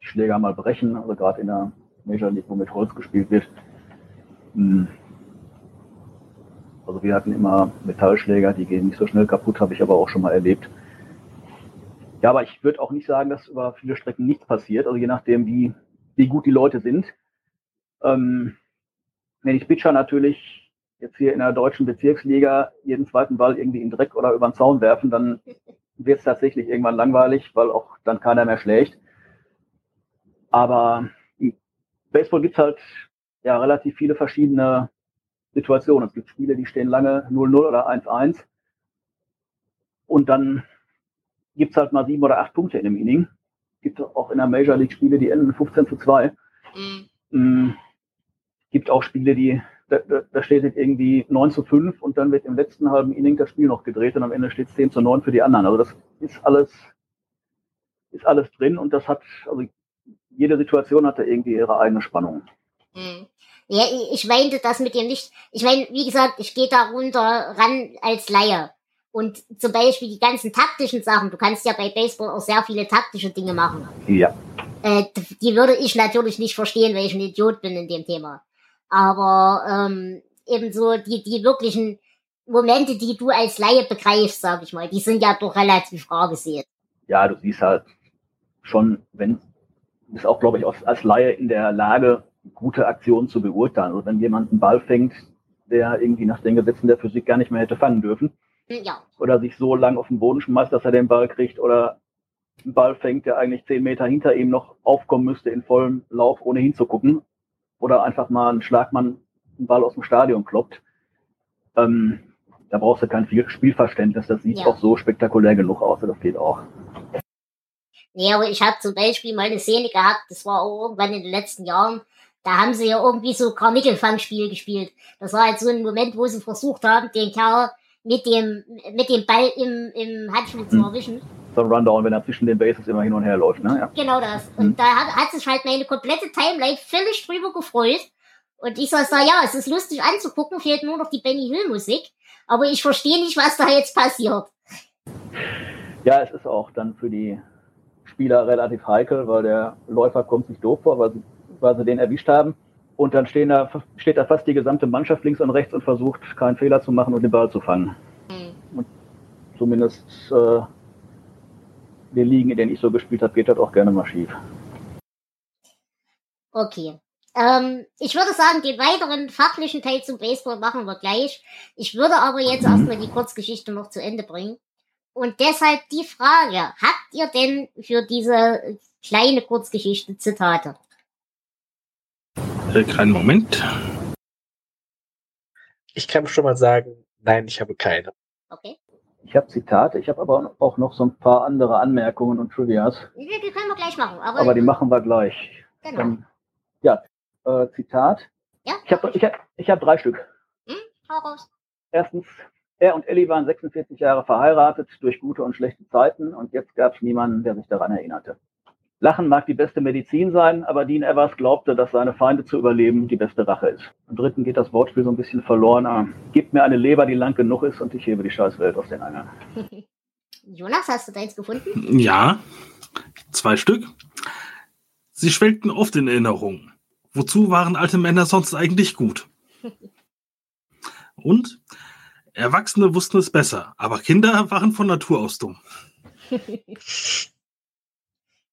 Schläger mal brechen, also gerade in der Major League, wo mit Holz gespielt wird. Hm. Also wir hatten immer Metallschläger, die gehen nicht so schnell kaputt, habe ich aber auch schon mal erlebt. Ja, aber ich würde auch nicht sagen, dass über viele Strecken nichts passiert. Also je nachdem, wie, wie gut die Leute sind. Ähm, wenn ich Pitcher natürlich jetzt hier in der deutschen Bezirksliga jeden zweiten Ball irgendwie in Dreck oder über den Zaun werfen, dann wird es tatsächlich irgendwann langweilig, weil auch dann keiner mehr schlägt. Aber im Baseball gibt's halt ja relativ viele verschiedene Situationen. Es gibt Spiele, die stehen lange 0-0 oder 1-1. Und dann gibt's halt mal sieben oder acht Punkte in einem Inning. Gibt auch in der Major League Spiele, die enden 15 zu 2. Mhm. Mm, gibt auch Spiele, die, da, da steht jetzt irgendwie 9 zu 5 und dann wird im letzten halben Inning das Spiel noch gedreht und am Ende steht es 10 zu 9 für die anderen. Also das ist alles, ist alles drin und das hat, also jede Situation hat da irgendwie ihre eigene Spannung. Mhm. Ja, ich meinte das mit dem nicht. Ich meine, wie gesagt, ich gehe da runter ran als Laie. Und zum Beispiel die ganzen taktischen Sachen, du kannst ja bei Baseball auch sehr viele taktische Dinge machen. Ja. Äh, die würde ich natürlich nicht verstehen, weil ich ein Idiot bin in dem Thema. Aber ähm, eben so die, die wirklichen Momente, die du als Laie begreifst, sag ich mal, die sind ja doch relativ rar gesehen. Ja, du siehst halt schon, wenn, bist auch, glaube ich, als Laie in der Lage, gute Aktionen zu beurteilen. Also wenn jemand einen Ball fängt, der irgendwie nach den Gesetzen der Physik gar nicht mehr hätte fangen dürfen. Ja. Oder sich so lang auf den Boden schmeißt, dass er den Ball kriegt oder einen Ball fängt, der eigentlich zehn Meter hinter ihm noch aufkommen müsste in vollem Lauf, ohne hinzugucken oder einfach mal ein Schlagmann einen Ball aus dem Stadion kloppt. Ähm, da brauchst du kein viel Spielverständnis. Das sieht ja. auch so spektakulär genug aus. Das geht auch. Nee, aber ich habe zum Beispiel mal eine Szene gehabt, das war auch irgendwann in den letzten Jahren, da haben sie ja irgendwie so Karnickelfangspiel gespielt. Das war halt so ein Moment, wo sie versucht haben, den Kerl mit dem, mit dem Ball im, im Handschuh zu hm. erwischen so ein Rundown, wenn er zwischen den Bases immer hin und her läuft. Ne? Ja. Genau das. Und mhm. da hat, hat sich halt meine komplette Timeline völlig drüber gefreut. Und ich saß da, ja, es ist lustig anzugucken, fehlt nur noch die Benny Hill Musik. Aber ich verstehe nicht, was da jetzt passiert. Ja, es ist auch dann für die Spieler relativ heikel, weil der Läufer kommt sich doof vor, weil sie, weil sie den erwischt haben. Und dann stehen da, steht da fast die gesamte Mannschaft links und rechts und versucht, keinen Fehler zu machen und den Ball zu fangen. Mhm. Und zumindest äh, den Ligen, in denen ich so gespielt habe, geht das auch gerne mal schief. Okay. Ähm, ich würde sagen, den weiteren fachlichen Teil zum Baseball machen wir gleich. Ich würde aber jetzt mhm. erstmal die Kurzgeschichte noch zu Ende bringen. Und deshalb die Frage, habt ihr denn für diese kleine Kurzgeschichte Zitate? Äh, keinen Moment. Ich kann schon mal sagen, nein, ich habe keine. Okay. Ich habe Zitate, ich habe aber auch noch so ein paar andere Anmerkungen und Trivias. Die, die können wir gleich machen. Aber, aber die machen wir gleich. Genau. Dann, ja, äh, Zitat. Ja? Ich habe ich hab, ich hab drei Stück. Hm, hau raus. Erstens, er und Ellie waren 46 Jahre verheiratet durch gute und schlechte Zeiten und jetzt gab es niemanden, der sich daran erinnerte. Lachen mag die beste Medizin sein, aber Dean Evers glaubte, dass seine Feinde zu überleben die beste Rache ist. Im dritten geht das Wortspiel so ein bisschen verloren. Ah, gib mir eine Leber, die lang genug ist und ich hebe die Scheißwelt aus den Angeln. [LAUGHS] Jonas, hast du deins gefunden? Ja, zwei Stück. Sie schwelgten oft in Erinnerungen. Wozu waren alte Männer sonst eigentlich gut? [LAUGHS] Und Erwachsene wussten es besser, aber Kinder waren von Natur aus dumm. [LAUGHS]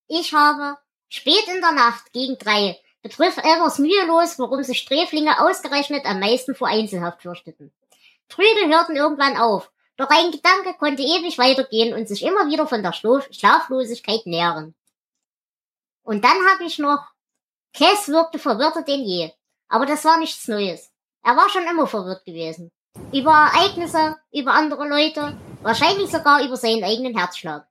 Ich habe spät in der Nacht gegen drei betrifft Elvers mühelos, warum sich Sträflinge ausgerechnet am meisten vor Einzelhaft fürchteten. Trüge hörten irgendwann auf, doch ein Gedanke konnte ewig weitergehen und sich immer wieder von der Schlaflosigkeit nähren. Und dann habe ich noch, Cass wirkte verwirrter denn je, aber das war nichts Neues. Er war schon immer verwirrt gewesen. Über Ereignisse, über andere Leute, wahrscheinlich sogar über seinen eigenen Herzschlag.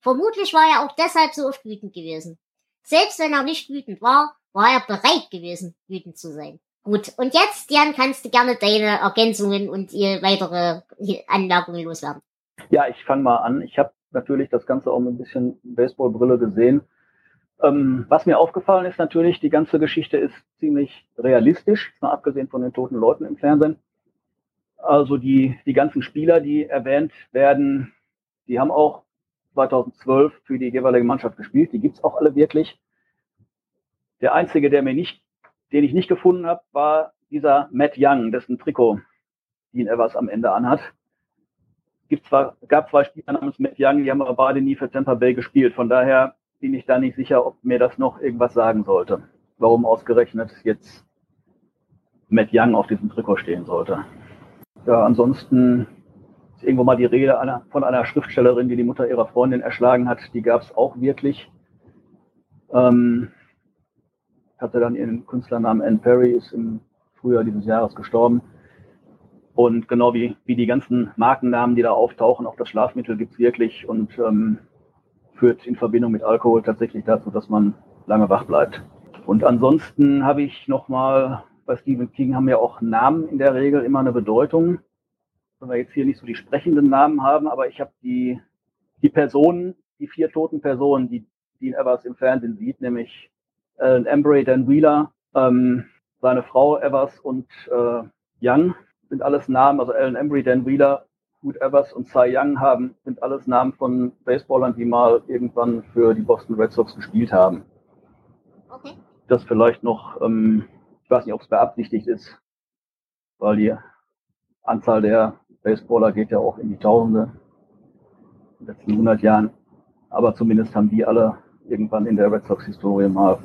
Vermutlich war er auch deshalb so oft wütend gewesen. Selbst wenn er nicht wütend war, war er bereit gewesen, wütend zu sein. Gut, und jetzt, Jan, kannst du gerne deine Ergänzungen und weitere Anmerkungen loswerden. Ja, ich fange mal an. Ich habe natürlich das Ganze auch mit ein bisschen Baseballbrille gesehen. Ähm, was mir aufgefallen ist natürlich, die ganze Geschichte ist ziemlich realistisch, mal abgesehen von den toten Leuten im Fernsehen. Also die, die ganzen Spieler, die erwähnt werden, die haben auch 2012 für die jeweilige Mannschaft gespielt. Die gibt's auch alle wirklich. Der einzige, der mir nicht, den ich nicht gefunden habe, war dieser Matt Young, dessen Trikot Dean Evers am Ende anhat. Gibt zwar, gab zwei Spieler namens Matt Young, die haben aber beide nie für Tampa Bay gespielt. Von daher bin ich da nicht sicher, ob mir das noch irgendwas sagen sollte. Warum ausgerechnet jetzt Matt Young auf diesem Trikot stehen sollte. Ja, ansonsten ist irgendwo mal die Rede einer, von einer Schriftstellerin, die die Mutter ihrer Freundin erschlagen hat. Die gab es auch wirklich. Ähm, hatte dann ihren Künstlernamen Anne Perry, ist im Frühjahr dieses Jahres gestorben. Und genau wie, wie die ganzen Markennamen, die da auftauchen, auch das Schlafmittel gibt's wirklich und ähm, führt in Verbindung mit Alkohol tatsächlich dazu, dass man lange wach bleibt. Und ansonsten habe ich nochmal, bei Stephen King haben ja auch Namen in der Regel immer eine Bedeutung. Wenn wir jetzt hier nicht so die sprechenden Namen haben, aber ich habe die, die Personen, die vier toten Personen, die Dean Evers im Fernsehen sieht, nämlich Alan Embry, Dan Wheeler, ähm, seine Frau Evers und äh, Young sind alles Namen, also Alan Embry, Dan Wheeler, Hoot Evers und Cy Young haben, sind alles Namen von Baseballern, die mal irgendwann für die Boston Red Sox gespielt haben. Okay. Das vielleicht noch, ähm, ich weiß nicht, ob es beabsichtigt ist, weil die Anzahl der Baseballer geht ja auch in die Tausende in den letzten 100 Jahren. Aber zumindest haben die alle irgendwann in der Red Sox-Historie mal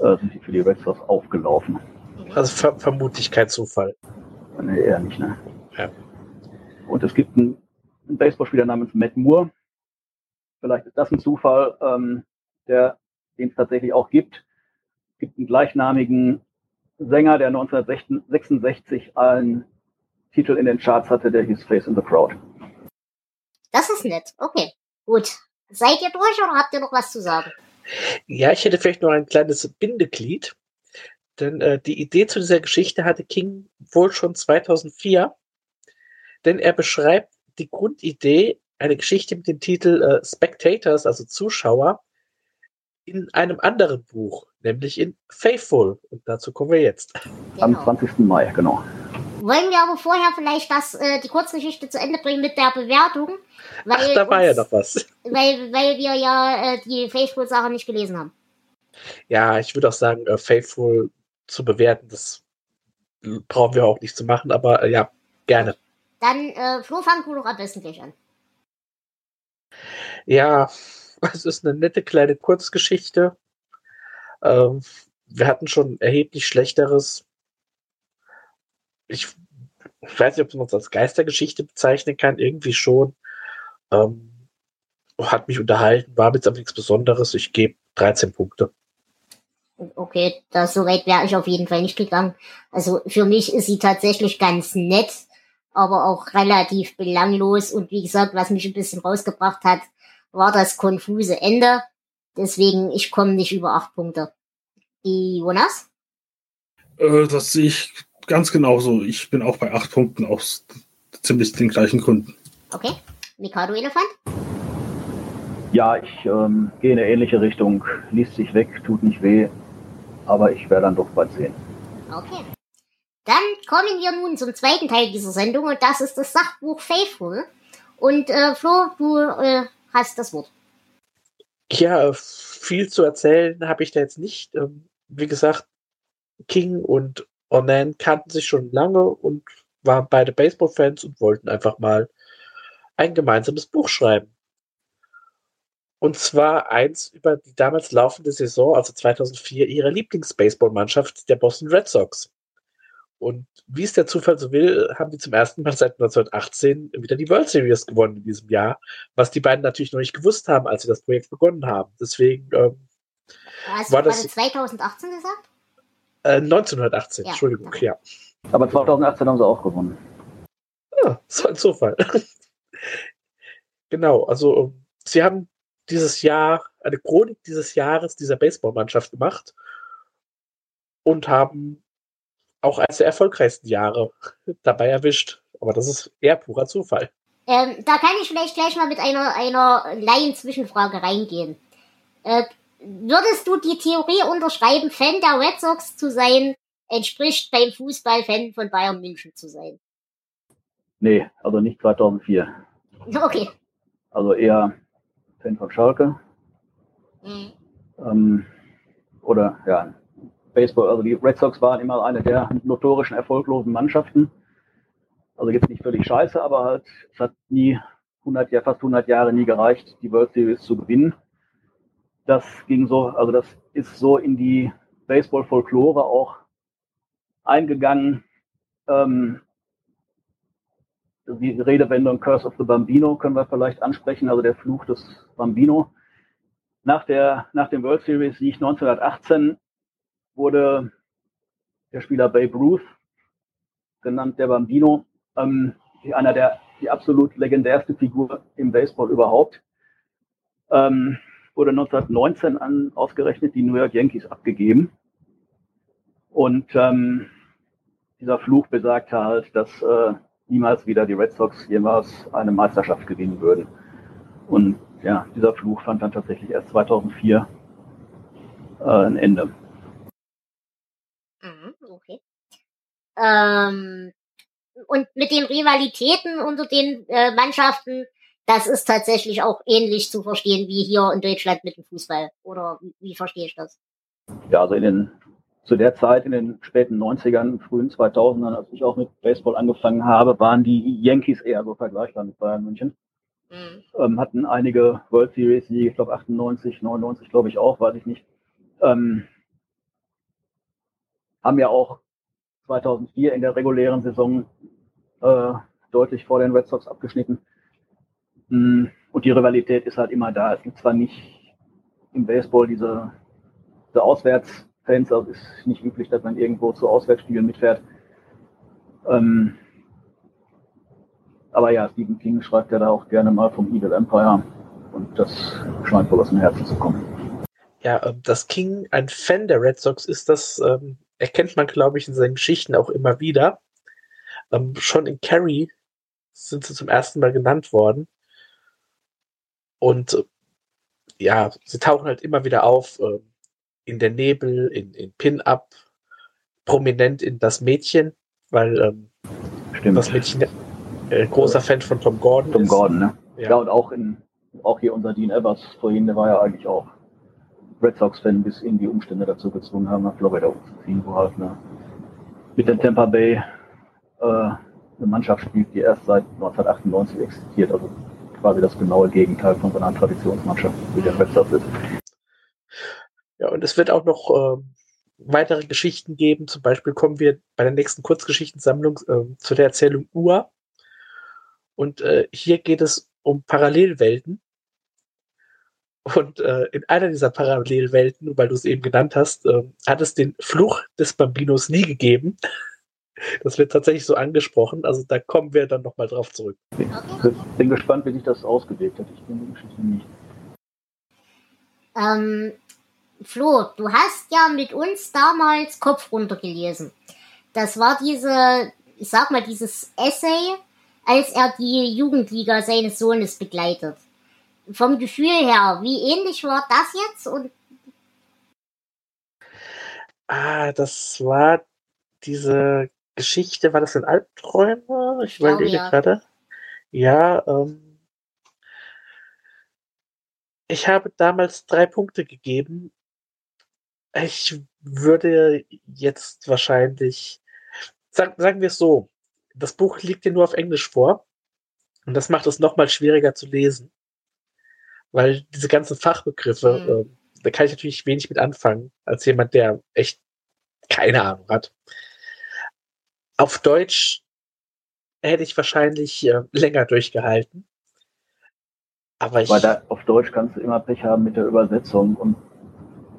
äh, sind die für die Red Sox aufgelaufen. Also ver vermutlich kein Zufall. Nee, eher nicht, ne? Ja. Und es gibt einen, einen Baseballspieler namens Matt Moore. Vielleicht ist das ein Zufall, ähm, der den es tatsächlich auch gibt. Es gibt einen gleichnamigen Sänger, der 1966 einen Titel in den Charts hatte, der hieß Face in the Crowd. Das ist nett. Okay, gut. Seid ihr durch oder habt ihr noch was zu sagen? Ja, ich hätte vielleicht noch ein kleines Bindeglied. Denn äh, die Idee zu dieser Geschichte hatte King wohl schon 2004. Denn er beschreibt die Grundidee, eine Geschichte mit dem Titel äh, Spectators, also Zuschauer, in einem anderen Buch, nämlich in Faithful. Und dazu kommen wir jetzt. Am Genau. 20. Mai, genau. Wollen wir aber vorher vielleicht das, äh, die Kurzgeschichte zu Ende bringen mit der Bewertung? Weil Ach, da war ja uns- noch was. Weil, weil wir ja äh, die Facebook-Sache nicht gelesen haben. Ja, ich würde auch sagen, äh, Faithful zu bewerten, das brauchen wir auch nicht zu machen, aber äh, ja, gerne. Dann, äh, Flo, fang du doch am besten gleich an. Ja, es ist eine nette kleine Kurzgeschichte. Ähm, wir hatten schon erheblich Schlechteres. Ich weiß nicht, ob man es als Geistergeschichte bezeichnen kann, irgendwie schon. Ähm, hat mich unterhalten, war aber nichts Besonderes. Ich gebe 13 Punkte. Okay, das so weit wäre ich auf jeden Fall nicht gegangen. Also für mich ist sie tatsächlich ganz nett, aber auch relativ belanglos. Und wie gesagt, was mich ein bisschen rausgebracht hat, war das konfuse Ende. Deswegen, ich komme nicht über acht Punkte. Die Jonas? Äh, das sehe ich ganz genauso. Ich bin auch bei acht Punkten aus ziemlich den gleichen Gründen. Okay. Mikado Elefant? Ja, ich ähm, gehe in eine ähnliche Richtung. Liest sich weg, tut nicht weh, aber ich werde dann doch bald sehen. Okay. Dann kommen wir nun zum zweiten Teil dieser Sendung und das ist das Sachbuch Faithful. Und äh, Flo, du äh, hast das Wort. Ja, viel zu erzählen habe ich da jetzt nicht. Ähm, wie gesagt, King und Onan kannten sich schon lange und waren beide Baseball-Fans und wollten einfach mal ein gemeinsames Buch schreiben. Und zwar eins über die damals laufende Saison, also 2004, ihrer Lieblings-Baseball-Mannschaft, der Boston Red Sox. Und wie es der Zufall so will, haben die zum ersten Mal seit 1918 wieder die World Series gewonnen in diesem Jahr, was die beiden natürlich noch nicht gewusst haben, als sie das Projekt begonnen haben. Deswegen ähm, Hast war du das gerade 2018 gesagt? äh, 1918, Ja. Entschuldigung, ja. Aber 2018 haben sie auch gewonnen. Ja, [LAUGHS] das war ein Zufall. genau, also sie haben dieses Jahr eine Chronik dieses Jahres dieser Baseballmannschaft gemacht und haben auch eines der erfolgreichsten Jahre [LAUGHS] dabei erwischt. Aber das ist eher purer Zufall. Ähm, da kann ich vielleicht gleich mal mit einer, einer Laien-Zwischenfrage reingehen. Äh, würdest du die Theorie unterschreiben, Fan der Red Sox zu sein, entspricht beim Fußball Fan von Bayern München zu sein? Nee, also nicht 2004. Okay. Also eher Fan von Schalke. Mhm. Ähm, oder ja, Baseball, also die Red Sox waren immer eine der notorischen erfolglosen Mannschaften. Also jetzt nicht völlig scheiße, aber halt, es hat nie 100 Jahre, fast 100 Jahre nie gereicht, die World Series zu gewinnen. Das ging so, also das ist so in die Baseball-Folklore auch eingegangen. Ähm, die Redewendung Curse of the Bambino können wir vielleicht ansprechen, also der Fluch des Bambino. Nach, der, nach dem World Series Sieg 1918 wurde der Spieler Babe Ruth, genannt der Bambino, ähm, einer der die absolut legendärste Figur im Baseball überhaupt, ähm, wurde 1919 an ausgerechnet die New York Yankees abgegeben. Und ähm, dieser Fluch besagte halt, dass äh, niemals wieder die Red Sox jemals eine Meisterschaft gewinnen würden. Und ja, dieser Fluch fand dann tatsächlich erst 2004 äh, ein Ende. Mhm, okay. Ähm, und mit den Rivalitäten unter den äh, Mannschaften, das ist tatsächlich auch ähnlich zu verstehen wie hier in Deutschland mit dem Fußball. Oder wie, wie verstehe ich das? Ja, also in den, zu der Zeit, in den späten 90ern, frühen 2000ern, als ich auch mit Baseball angefangen habe, waren die Yankees eher so vergleichbar mit Bayern München. Mhm. Ähm, hatten einige World Series Siege, ich glaube 98, 99 glaube ich auch, weiß ich nicht. Ähm, haben ja auch 2004 in der regulären Saison äh, deutlich vor den Red Sox abgeschnitten. Mm, Und die Rivalität ist halt immer da. Es gibt zwar nicht im Baseball diese, diese Auswärtsfans, also es ist nicht üblich, dass man irgendwo zu Auswärtsspielen mitfährt. Ähm, aber ja, Stephen King schreibt ja da auch gerne mal vom Evil Empire und das scheint wohl aus dem Herzen zu kommen. Ja, ähm, dass King ein Fan der Red Sox ist, das ähm, erkennt man, glaube ich, in seinen Geschichten auch immer wieder. Ähm, schon in Carrie sind sie zum ersten Mal genannt worden. Und äh, ja, sie tauchen halt immer wieder auf äh, in der Nebel, in, in Pin-Up, prominent in das Mädchen, weil ähm, das Mädchen äh, großer Fan von Tom Gordon Tom ist. Gordon, ne? Ja. Ja, und auch in auch hier unser Dean Evers vorhin, der war ja eigentlich auch Red Sox-Fan, bis ihn die Umstände dazu gezwungen haben, nach Florida umzuziehen, wo halt ne, mit den Tampa Bay äh, eine Mannschaft spielt, die erst seit 1998 existiert, also quasi das genaue Gegenteil von so einer Traditionsmannschaft, wie der Red Sox ist. Ja, und es wird auch noch ähm, weitere Geschichten geben. Zum Beispiel kommen wir bei der nächsten Kurzgeschichtensammlung ähm, zu der Erzählung Ur. Und äh, hier geht es um Parallelwelten. Und äh, in einer dieser Parallelwelten, weil du es eben genannt hast, äh, hat es den Fluch des Bambinos nie gegeben. Das wird tatsächlich so angesprochen. Also da kommen wir dann nochmal drauf zurück. Ich bin gespannt, wie sich das ausgewirkt hat. Ich die Geschichte nicht. Ähm, Flo, du hast ja mit uns damals Kopf runtergelesen. Das war diese, ich sag mal, dieses Essay, als er die Jugendliga seines Sohnes begleitet. Vom Gefühl her, wie ähnlich war das jetzt? Und Ah, das war diese Geschichte, war das in Albträume? Ich überlege ja. gerade. Ja, ähm, ich habe damals drei Punkte gegeben. Ich würde jetzt wahrscheinlich, sag, sagen wir es so, das Buch liegt dir nur auf Englisch vor und das macht es nochmal schwieriger zu lesen, weil diese ganzen Fachbegriffe, Mhm. ähm, da kann ich natürlich wenig mit anfangen, als jemand, der echt keine Ahnung hat. Auf Deutsch hätte ich wahrscheinlich äh, länger durchgehalten. Aber ich, Weil da auf Deutsch kannst du immer Pech haben mit der Übersetzung. Und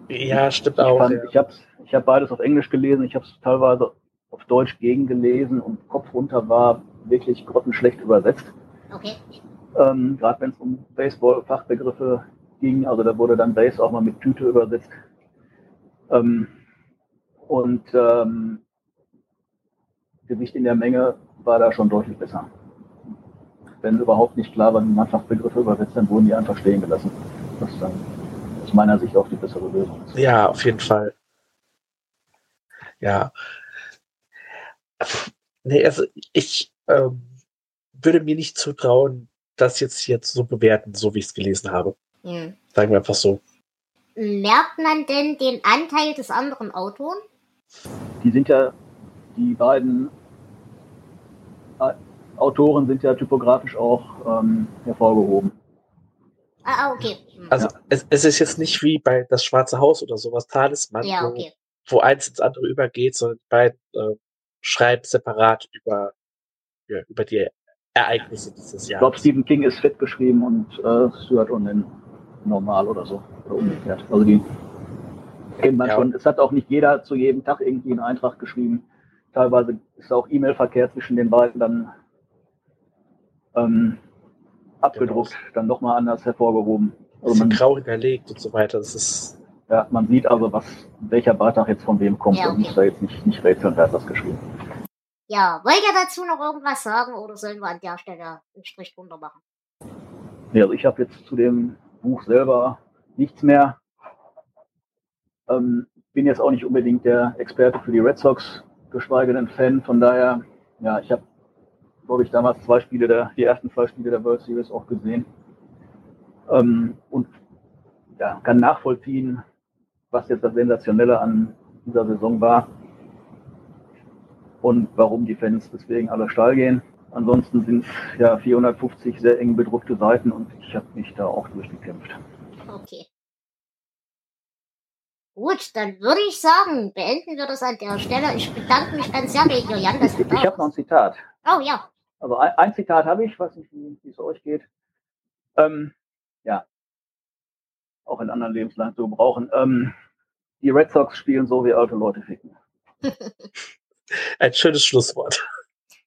ja, stimmt ich, auch. fand, ja. ich habe ich hab beides auf Englisch gelesen, ich habe es teilweise auf Deutsch gegengelesen und Kopf runter war wirklich grottenschlecht übersetzt. okay. Ähm, Gerade wenn es um Baseball-Fachbegriffe ging, also da wurde dann Base auch mal mit Tüte übersetzt. Ähm, und ähm, Gewicht in der Menge war da schon deutlich besser. Wenn überhaupt nicht klar war, wie man Fachbegriffe übersetzt, dann wurden die einfach stehen gelassen. Das ist dann aus meiner Sicht auch die bessere Lösung. Ja, auf jeden Fall. Ja. Nee, also ich ähm, würde mir nicht zutrauen, das jetzt jetzt so bewerten, so wie ich es gelesen habe. Hm. Sagen wir einfach so. Merkt man denn den Anteil des anderen Autoren? Die sind ja, die beiden äh, Autoren sind ja typografisch auch ähm, hervorgehoben. Ah, ah, okay. Hm. Also es, es ist jetzt nicht wie bei Das Schwarze Haus oder sowas, Talisman, ja, wo, okay. wo eins ins andere übergeht, sondern beide äh, schreiben separat über, ja, über die Ereignisse dieses Ich glaube. Stephen King ist fett geschrieben und äh, Stuart Onen normal oder so. Oder umgekehrt. Also die kennt man Ja. schon. Es hat auch nicht jeder zu jedem Tag irgendwie einen Eintrag geschrieben. Teilweise ist auch E-Mail-Verkehr zwischen den beiden dann ähm, abgedruckt, dann nochmal anders hervorgehoben. Also man, grau hinterlegt und so weiter. Das ist, ja, man sieht also, was, welcher Beitrag jetzt von wem kommt Ja, und okay. muss da jetzt nicht, nicht rätseln, wer hat das geschrieben. Ja, wollt ihr dazu noch irgendwas sagen oder sollen wir an der Stelle einen Strich drunter machen? Ja, also ich habe jetzt zu dem Buch selber nichts mehr. Ähm, bin jetzt auch nicht unbedingt der Experte für die Red Sox, geschweige denn Fan. Von daher, ja, ich habe, glaube ich, damals zwei Spiele der, die ersten zwei Spiele der World Series auch gesehen. Ähm, und ja, kann nachvollziehen, was jetzt das Sensationelle an dieser Saison war und warum die Fans deswegen alle steil gehen. Ansonsten sind es ja 450 sehr eng bedruckte Seiten und ich habe mich da auch durchgekämpft. Okay. Gut, dann würde ich sagen, beenden wir das an der Stelle. Ich bedanke mich ganz sehr bei dir, Jan, dass du Ich, ich habe noch ein Zitat. Oh ja. Also ein, ein Zitat habe ich, weiß nicht, wie es euch geht. Ähm, ja, auch in anderen Lebenslagen zu gebrauchen. Ähm, die Red Sox spielen so, wie alte Leute ficken. [LAUGHS] ein schönes Schlusswort.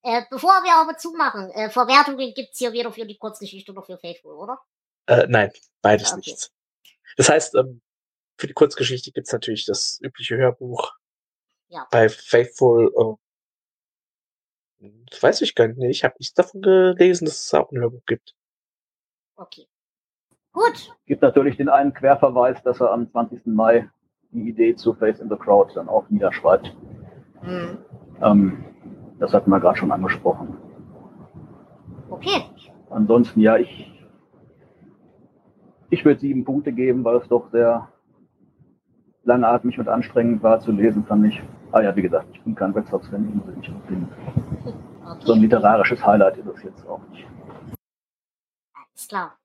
Äh, bevor wir aber zumachen, äh, Verwertungen gibt's hier weder für die Kurzgeschichte noch für Faithful, oder? Äh, nein, beides Okay. nichts. Das heißt, ähm, für die Kurzgeschichte gibt's natürlich das übliche Hörbuch. Ja. Bei Faithful, äh, das weiß ich gar nicht. Nee, Ich habe nichts davon gelesen, dass es auch ein Hörbuch gibt. Okay. Gut. Gibt natürlich den einen Querverweis, dass er am 20. Mai die Idee zu Face in the Crowd dann auch niederschreibt. Hm. Ähm, das hatten wir gerade schon angesprochen. Okay. Ansonsten, ja, ich, ich würde sieben Punkte geben, weil es doch sehr langatmig und anstrengend war zu lesen, fand ich. Ah ja, wie gesagt, ich bin kein Red Sox-Fan, ich muss nicht empfehlen. So ein Okay. literarisches Highlight ist es jetzt auch nicht. Alles klar.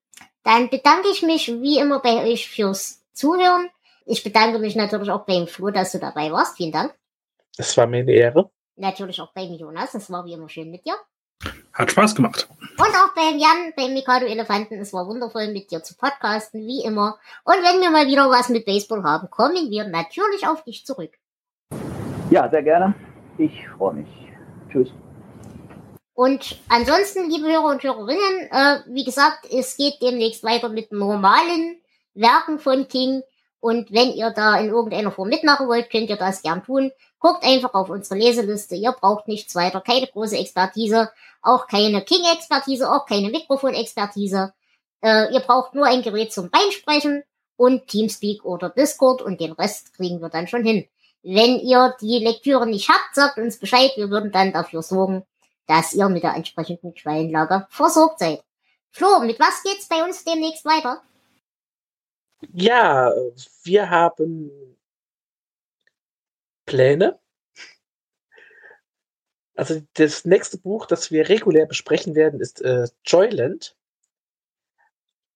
Dann bedanke ich mich wie immer bei euch fürs Zuhören. Ich bedanke mich natürlich auch beim Flo, dass du dabei warst. Vielen Dank. Es war mir eine Ehre. Natürlich auch beim Jonas. Es war wie immer schön mit dir. Hat Spaß gemacht. Und auch beim Jan, beim Mikado Elefanten. Es war wundervoll mit dir zu podcasten, wie immer. Und wenn wir mal wieder was mit Baseball haben, kommen wir natürlich auf dich zurück. Ja, sehr gerne. Ich freue mich. Tschüss. Und ansonsten, liebe Hörer und Hörerinnen, äh, wie gesagt, es geht demnächst weiter mit normalen Werken von King. Und wenn ihr da in irgendeiner Form mitmachen wollt, könnt ihr das gern tun. Guckt einfach auf unsere Leseliste. Ihr braucht nichts weiter, keine große Expertise, auch keine King-Expertise, auch keine Mikrofon-Expertise. Äh, ihr braucht nur ein Gerät zum Reinsprechen und Teamspeak oder Discord und den Rest kriegen wir dann schon hin. Wenn ihr die Lektüre nicht habt, sagt uns Bescheid. Wir würden dann dafür sorgen, dass ihr mit der entsprechenden Quellenlage versorgt seid. Flo, mit was geht's bei uns demnächst weiter? Ja, wir haben Pläne. Also das nächste Buch, das wir regulär besprechen werden, ist äh, Joyland.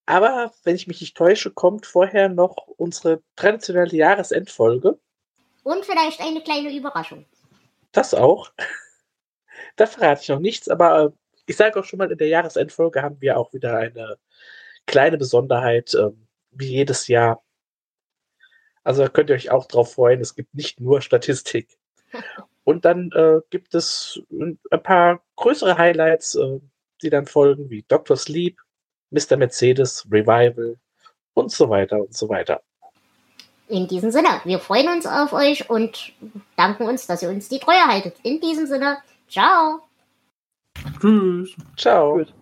Aber wenn ich mich nicht täusche, kommt vorher noch unsere traditionelle Jahresendfolge. Und vielleicht eine kleine Überraschung. Das auch. [LAUGHS] Da verrate ich noch nichts, aber äh, ich sage auch schon mal, in der Jahresendfolge haben wir auch wieder eine kleine Besonderheit, ähm, wie jedes Jahr. Also könnt ihr euch auch drauf freuen, es gibt nicht nur Statistik. [LAUGHS] Und dann äh, gibt es ein paar größere Highlights, äh, die dann folgen, wie Dr. Sleep, Mr. Mercedes, Revival und so weiter und so weiter. In diesem Sinne, wir freuen uns auf euch und danken uns, dass ihr uns die Treue haltet. In diesem Sinne, ciao. Tschüss. Ciao. Tschüss.